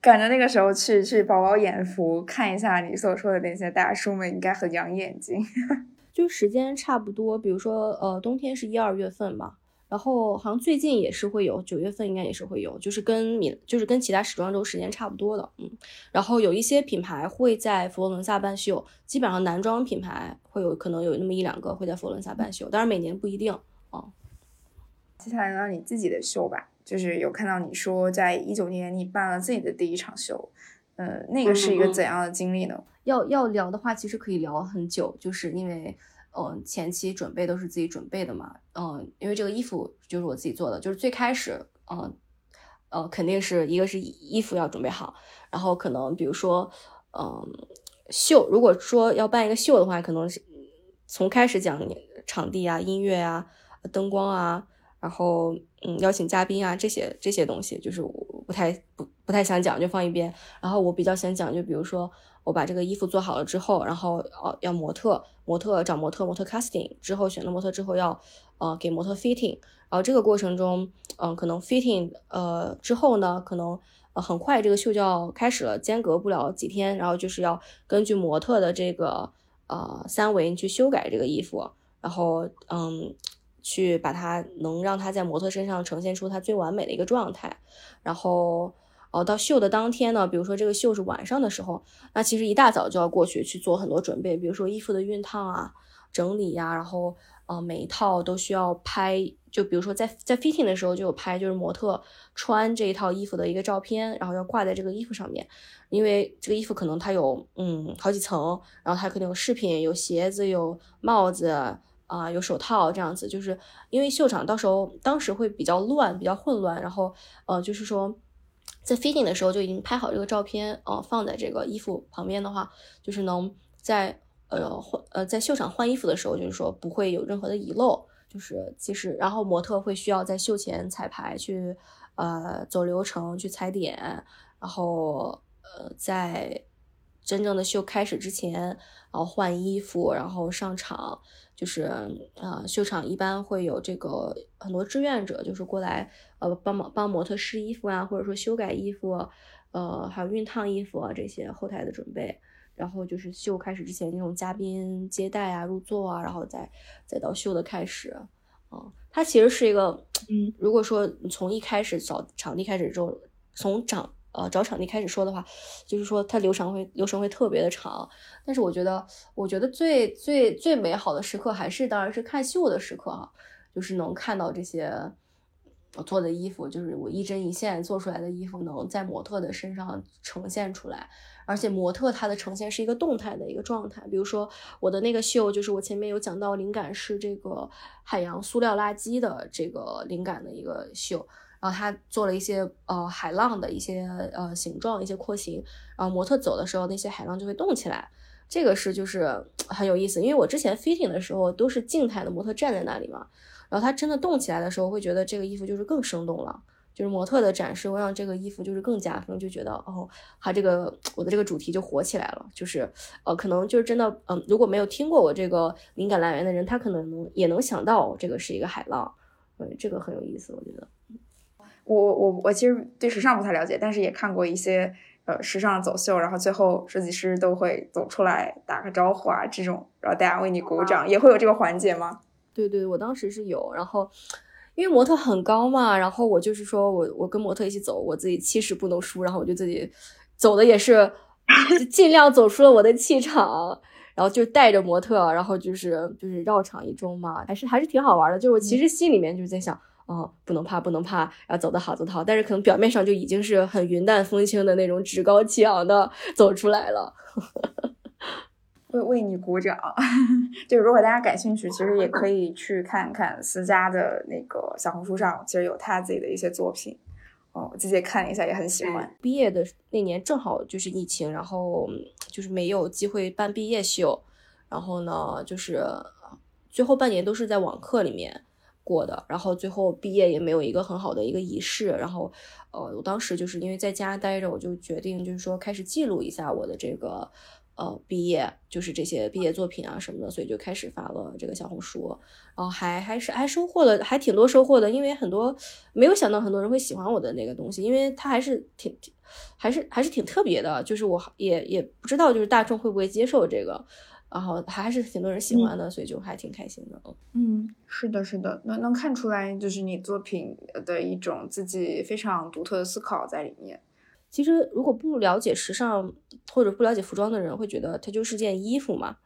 赶着那个时候去去饱饱眼福，看一下你所说的那些大叔们，应该很养眼睛。就时间差不多，比如说，呃，冬天是一二月份嘛，然后好像最近也是会有，九月份应该也是会有，就是跟米，就是跟其他时装周时间差不多的，嗯。然后有一些品牌会在佛罗伦萨办秀，基本上男装品牌会有可能有那么一两个会在佛罗伦萨办秀，当然每年不一定啊。接下来聊你自己的秀吧，就是有看到你说在一九年你办了自己的第一场秀，呃，那个是一个怎样的经历呢？要要聊的话，其实可以聊很久，就是因为，嗯，前期准备都是自己准备的嘛，嗯，因为这个衣服就是我自己做的，就是最开始，嗯，呃，肯定是一个是衣服要准备好，然后可能比如说，嗯，秀，如果说要办一个秀的话，可能是从开始讲场地啊、音乐啊、灯光啊，然后嗯，邀请嘉宾啊这些这些东西，就是我不太不不太想讲，就放一边，然后我比较想讲，就比如说。我把这个衣服做好了之后，然后呃要模特，模特找模特，模特 casting 之后选了模特之后要呃给模特 fitting，然后这个过程中，嗯可能 fitting 呃之后呢，可能呃很快这个秀就要开始了，间隔不了几天，然后就是要根据模特的这个呃三维去修改这个衣服，然后嗯去把它能让它在模特身上呈现出它最完美的一个状态，然后。哦，到秀的当天呢，比如说这个秀是晚上的时候，那其实一大早就要过去去做很多准备，比如说衣服的熨烫啊、整理呀，然后呃每一套都需要拍，就比如说在在 fitting 的时候就有拍，就是模特穿这一套衣服的一个照片，然后要挂在这个衣服上面，因为这个衣服可能它有嗯好几层，然后它可能有饰品、有鞋子、有帽子啊、有手套这样子，就是因为秀场到时候当时会比较乱、比较混乱，然后呃就是说。在 fitting 的时候就已经拍好这个照片，呃，放在这个衣服旁边的话，就是能在呃换呃在秀场换衣服的时候，就是说不会有任何的遗漏，就是其实然后模特会需要在秀前彩排去呃走流程去踩点，然后呃在真正的秀开始之前，然后换衣服，然后上场。就是啊，秀场一般会有这个很多志愿者，就是过来呃帮忙帮模特试衣服啊，或者说修改衣服，呃还有熨烫衣服啊这些后台的准备。然后就是秀开始之前那种嘉宾接待啊、入座啊，然后再再到秀的开始。嗯，它其实是一个，嗯，如果说你从一开始找场地开始之后，从场。呃，找场地开始说的话，就是说它流程会流程会特别的长，但是我觉得，我觉得最最最美好的时刻还是当然是看秀的时刻哈，就是能看到这些我做的衣服，就是我一针一线做出来的衣服能在模特的身上呈现出来，而且模特它的呈现是一个动态的一个状态，比如说我的那个秀，就是我前面有讲到灵感是这个海洋塑料垃圾的这个灵感的一个秀。然后他做了一些呃海浪的一些呃形状一些廓形，然后模特走的时候那些海浪就会动起来，这个是就是很有意思，因为我之前 fitting 的时候都是静态的模特站在那里嘛，然后它真的动起来的时候会觉得这个衣服就是更生动了，就是模特的展示会让这个衣服就是更加分，就觉得哦，它这个我的这个主题就火起来了，就是呃可能就是真的嗯如果没有听过我这个灵感来源的人，他可能能也能想到这个是一个海浪，嗯，这个很有意思，我觉得。我我我其实对时尚不太了解，但是也看过一些呃时尚走秀，然后最后设计师都会走出来打个招呼啊，这种然后大家为你鼓掌，也会有这个环节吗？对对，我当时是有，然后因为模特很高嘛，然后我就是说我我跟模特一起走，我自己气势不能输，然后我就自己走的也是尽量走出了我的气场，然后就带着模特，然后就是就是绕场一周嘛，还是还是挺好玩的，就我其实心里面就是在想。哦，不能怕，不能怕，然后走得好，走得好，但是可能表面上就已经是很云淡风轻的那种趾高气昂的走出来了。为为你鼓掌。就如果大家感兴趣，其实也可以去看看思佳的那个小红书上，其实有他自己的一些作品。哦，我姐姐看了一下，也很喜欢。毕业的那年正好就是疫情，然后就是没有机会办毕业秀，然后呢，就是最后半年都是在网课里面过的，然后最后毕业也没有一个很好的一个仪式。然后，呃，我当时就是因为在家待着，我就决定就是说开始记录一下我的这个。呃，毕业就是这些毕业作品啊什么的，所以就开始发了这个小红书，然后还还是还收获了还挺多收获的，因为很多没有想到很多人会喜欢我的那个东西，因为它还是挺挺还是还是挺特别的，就是我也也不知道就是大众会不会接受这个，然后还是挺多人喜欢的，所以就还挺开心的。嗯，是的，是的，能能看出来就是你作品的一种自己非常独特的思考在里面。其实，如果不了解时尚或者不了解服装的人，会觉得它就是件衣服嘛。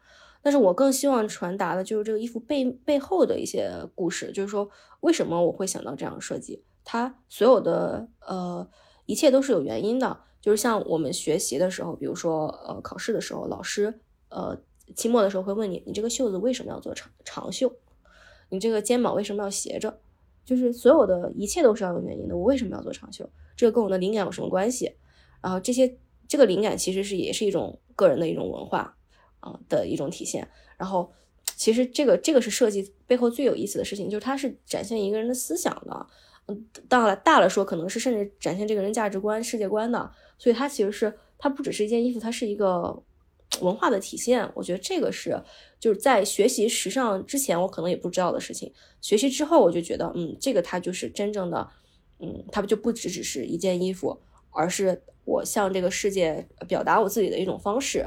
但是我更希望传达的就是这个衣服背背后的一些故事，就是说为什么我会想到这样设计，它所有的呃一切都是有原因的。就是像我们学习的时候，比如说呃考试的时候，老师呃期末的时候会问你，你这个袖子为什么要做长长袖？你这个肩膀为什么要斜着？就是所有的一切都是要有原因的。我为什么要做长袖？这跟我的灵感有什么关系？然后这些这个灵感其实是也是一种个人的一种文化啊的一种体现。然后其实这个这个是设计背后最有意思的事情，就是它是展现一个人的思想的。嗯，当然大了说，可能是甚至展现这个人价值观、世界观的。所以它其实是它不只是一件衣服，它是一个文化的体现。我觉得这个是就是在学习时尚之前，我可能也不知道的事情。学习之后，我就觉得嗯，这个它就是真正的。嗯，它不就不只只是一件衣服，而是我向这个世界表达我自己的一种方式。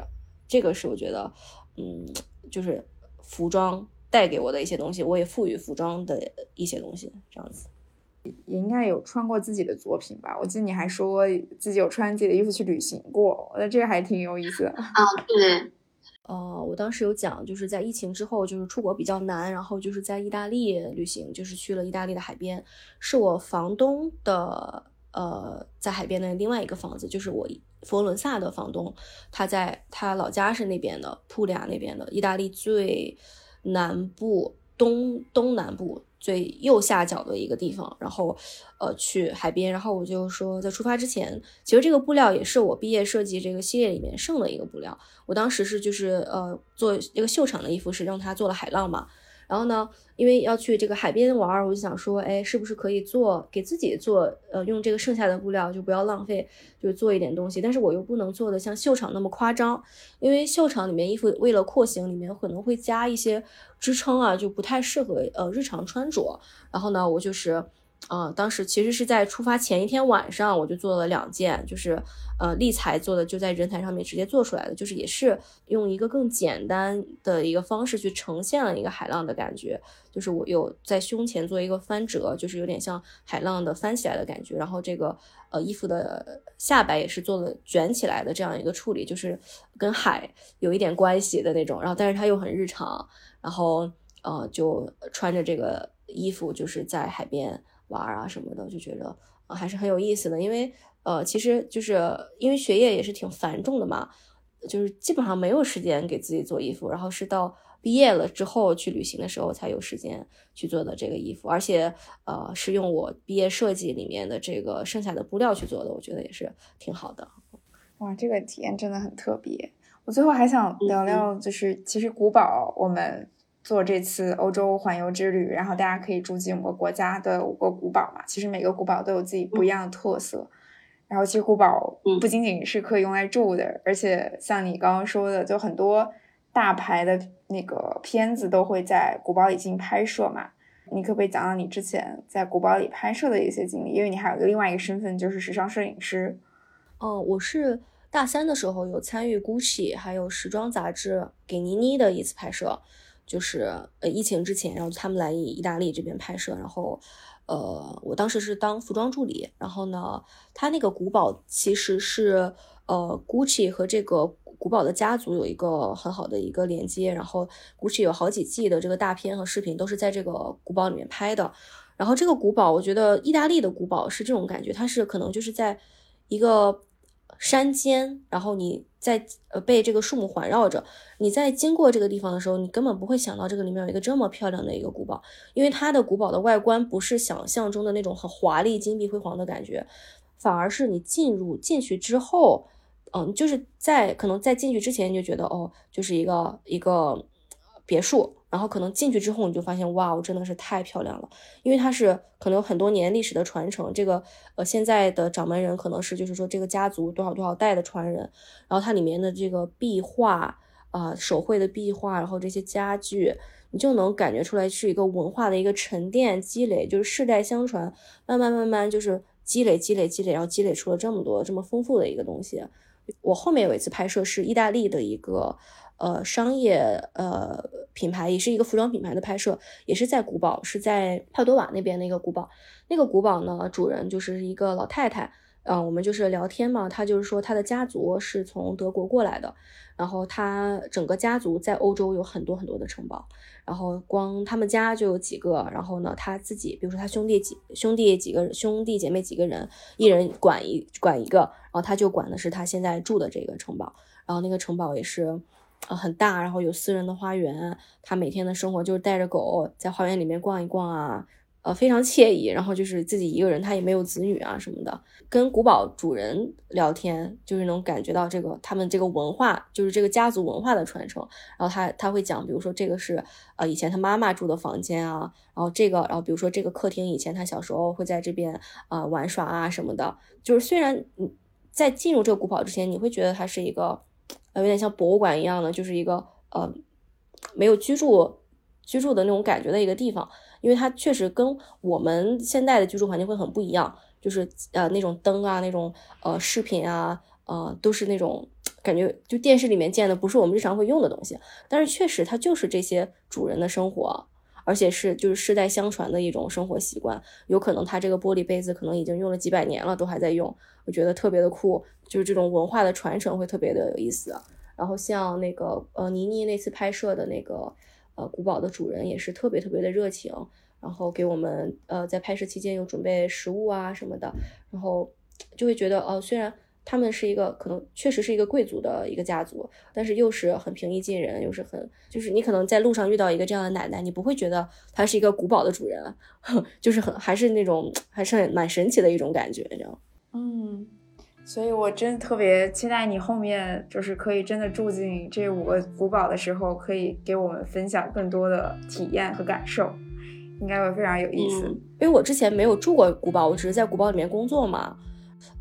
这个是我觉得，嗯，就是服装带给我的一些东西，我也赋予服装的一些东西，这样子。也应该有穿过自己的作品吧？我记得你还说自己有穿自己的衣服去旅行过，我觉得这个还挺有意思的。啊，对。呃，我当时有讲，就是在疫情之后，就是出国比较难，然后就是在意大利旅行，就是去了意大利的海边，是我房东的，呃，在海边的另外一个房子，就是我佛罗伦萨的房东，他在他老家是那边的普利亚那边的，意大利最南部东东南部。最右下角的一个地方，然后，呃，去海边，然后我就说，在出发之前，其实这个布料也是我毕业设计这个系列里面剩的一个布料。我当时是就是呃做这个秀场的衣服，是让他做了海浪嘛。然后呢，因为要去这个海边玩，我就想说，哎，是不是可以做给自己做，呃，用这个剩下的布料就不要浪费，就做一点东西。但是我又不能做的像秀场那么夸张，因为秀场里面衣服为了廓形，里面可能会加一些支撑啊，就不太适合呃日常穿着。然后呢，我就是。啊，当时其实是在出发前一天晚上，我就做了两件，就是呃立裁做的，就在人台上面直接做出来的，就是也是用一个更简单的一个方式去呈现了一个海浪的感觉，就是我有在胸前做一个翻折，就是有点像海浪的翻起来的感觉，然后这个呃衣服的下摆也是做了卷起来的这样一个处理，就是跟海有一点关系的那种，然后但是它又很日常，然后呃就穿着这个衣服就是在海边。玩啊什么的，就觉得啊还是很有意思的，因为呃，其实就是因为学业也是挺繁重的嘛，就是基本上没有时间给自己做衣服，然后是到毕业了之后去旅行的时候才有时间去做的这个衣服，而且呃是用我毕业设计里面的这个剩下的布料去做的，我觉得也是挺好的。哇，这个体验真的很特别。我最后还想聊聊，就是其实古堡我们。做这次欧洲环游之旅，然后大家可以住进我们国家的五个古堡嘛。其实每个古堡都有自己不一样的特色。然后其实古堡不仅仅是可以用来住的，而且像你刚刚说的，就很多大牌的那个片子都会在古堡里进行拍摄嘛。你可不可以讲讲你之前在古堡里拍摄的一些经历？因为你还有个另外一个身份，就是时尚摄影师。哦，我是大三的时候有参与 GUCCI 还有时装杂志给倪妮的一次拍摄。就是呃疫情之前，然后他们来意大利这边拍摄，然后呃我当时是当服装助理，然后呢，他那个古堡其实是呃 Gucci 和这个古堡的家族有一个很好的一个连接，然后 Gucci 有好几季的这个大片和视频都是在这个古堡里面拍的，然后这个古堡我觉得意大利的古堡是这种感觉，它是可能就是在一个山间，然后你在呃被这个树木环绕着，你在经过这个地方的时候，你根本不会想到这个里面有一个这么漂亮的一个古堡，因为它的古堡的外观不是想象中的那种很华丽、金碧辉煌的感觉，反而是你进入进去之后，嗯，就是在可能在进去之前你就觉得哦，就是一个一个别墅。然后可能进去之后，你就发现，哇，真的是太漂亮了，因为它是可能有很多年历史的传承。这个呃，现在的掌门人可能是就是说这个家族多少多少代的传人。然后它里面的这个壁画啊，手绘的壁画，然后这些家具，你就能感觉出来是一个文化的一个沉淀积累，就是世代相传，慢慢慢慢就是积累积累积累，然后积累出了这么多这么丰富的一个东西。我后面有一次拍摄是意大利的一个。呃，商业呃品牌也是一个服装品牌的拍摄，也是在古堡，是在帕多瓦那边的一个古堡。那个古堡呢，主人就是一个老太太。嗯，我们就是聊天嘛，她就是说她的家族是从德国过来的，然后她整个家族在欧洲有很多很多的城堡，然后光他们家就有几个，然后呢，他自己，比如说他兄弟几兄弟几个兄弟姐妹几个人，一人管一管一个，然后他就管的是他现在住的这个城堡，然后那个城堡也是。呃，很大，然后有私人的花园。他每天的生活就是带着狗在花园里面逛一逛啊，呃，非常惬意。然后就是自己一个人，他也没有子女啊什么的。跟古堡主人聊天，就是能感觉到这个他们这个文化，就是这个家族文化的传承。然后他他会讲，比如说这个是呃以前他妈妈住的房间啊，然后这个，然后比如说这个客厅以前他小时候会在这边啊玩耍啊什么的。就是虽然你在进入这个古堡之前，你会觉得它是一个。呃，有点像博物馆一样的，就是一个呃没有居住居住的那种感觉的一个地方，因为它确实跟我们现在的居住环境会很不一样，就是呃那种灯啊，那种呃饰品啊，呃都是那种感觉，就电视里面见的不是我们日常会用的东西，但是确实它就是这些主人的生活，而且是就是世代相传的一种生活习惯，有可能它这个玻璃杯子可能已经用了几百年了，都还在用。我觉得特别的酷，就是这种文化的传承会特别的有意思。然后像那个呃倪妮那次拍摄的那个呃古堡的主人也是特别特别的热情，然后给我们呃在拍摄期间有准备食物啊什么的，然后就会觉得哦虽然他们是一个可能确实是一个贵族的一个家族，但是又是很平易近人，又是很就是你可能在路上遇到一个这样的奶奶，你不会觉得她是一个古堡的主人，就是很还是那种还是蛮神奇的一种感觉，你知道。嗯，所以我真的特别期待你后面就是可以真的住进这五个古堡的时候，可以给我们分享更多的体验和感受，应该会非常有意思。因为我之前没有住过古堡，我只是在古堡里面工作嘛。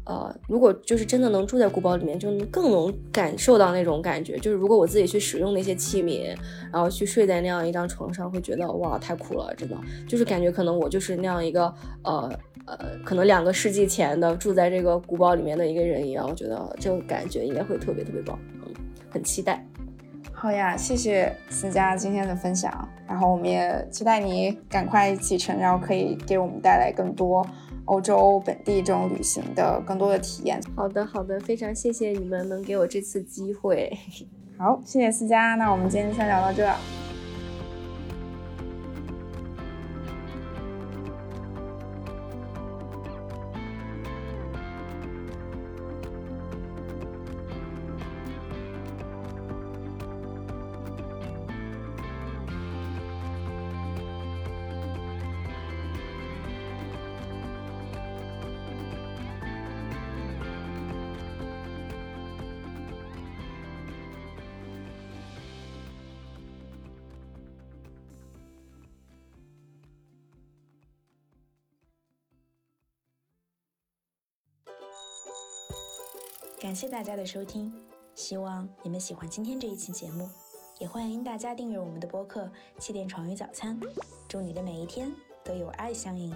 呃，如果就是真的能住在古堡里面，就能更能感受到那种感觉。就是如果我自己去使用那些器皿，然后去睡在那样一张床上，会觉得哇，太酷了，真的。就是感觉可能我就是那样一个呃呃，可能两个世纪前的住在这个古堡里面的一个人一样。我觉得这种感觉应该会特别特别棒，嗯，很期待。好呀，谢谢思佳今天的分享，然后我们也期待你赶快启程，然后可以给我们带来更多。欧洲本地这种旅行的更多的体验。好的，好的，非常谢谢你们能给我这次机会。好，谢谢思佳，那我们今天先聊到这。感谢大家的收听，希望你们喜欢今天这一期节目，也欢迎大家订阅我们的播客《气垫床与早餐》。祝你的每一天都有爱相迎。